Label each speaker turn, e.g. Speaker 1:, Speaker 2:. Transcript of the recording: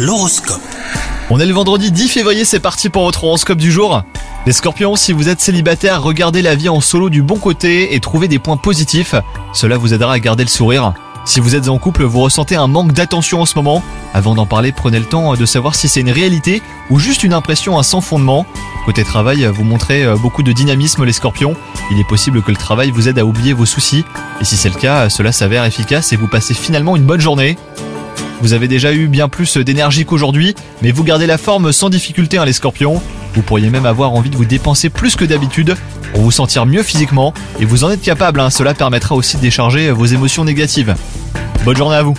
Speaker 1: L'horoscope.
Speaker 2: On est le vendredi 10 février, c'est parti pour votre horoscope du jour. Les scorpions, si vous êtes célibataire, regardez la vie en solo du bon côté et trouvez des points positifs. Cela vous aidera à garder le sourire. Si vous êtes en couple, vous ressentez un manque d'attention en ce moment. Avant d'en parler, prenez le temps de savoir si c'est une réalité ou juste une impression à sans fondement. Côté travail, vous montrez euh, beaucoup de dynamisme les scorpions. Il est possible que le travail vous aide à oublier vos soucis. Et si c'est le cas, cela s'avère efficace et vous passez finalement une bonne journée. Vous avez déjà eu bien plus d'énergie qu'aujourd'hui, mais vous gardez la forme sans difficulté hein, les scorpions. Vous pourriez même avoir envie de vous dépenser plus que d'habitude pour vous sentir mieux physiquement et vous en êtes capable, hein. cela permettra aussi de décharger vos émotions négatives. Bonne journée à vous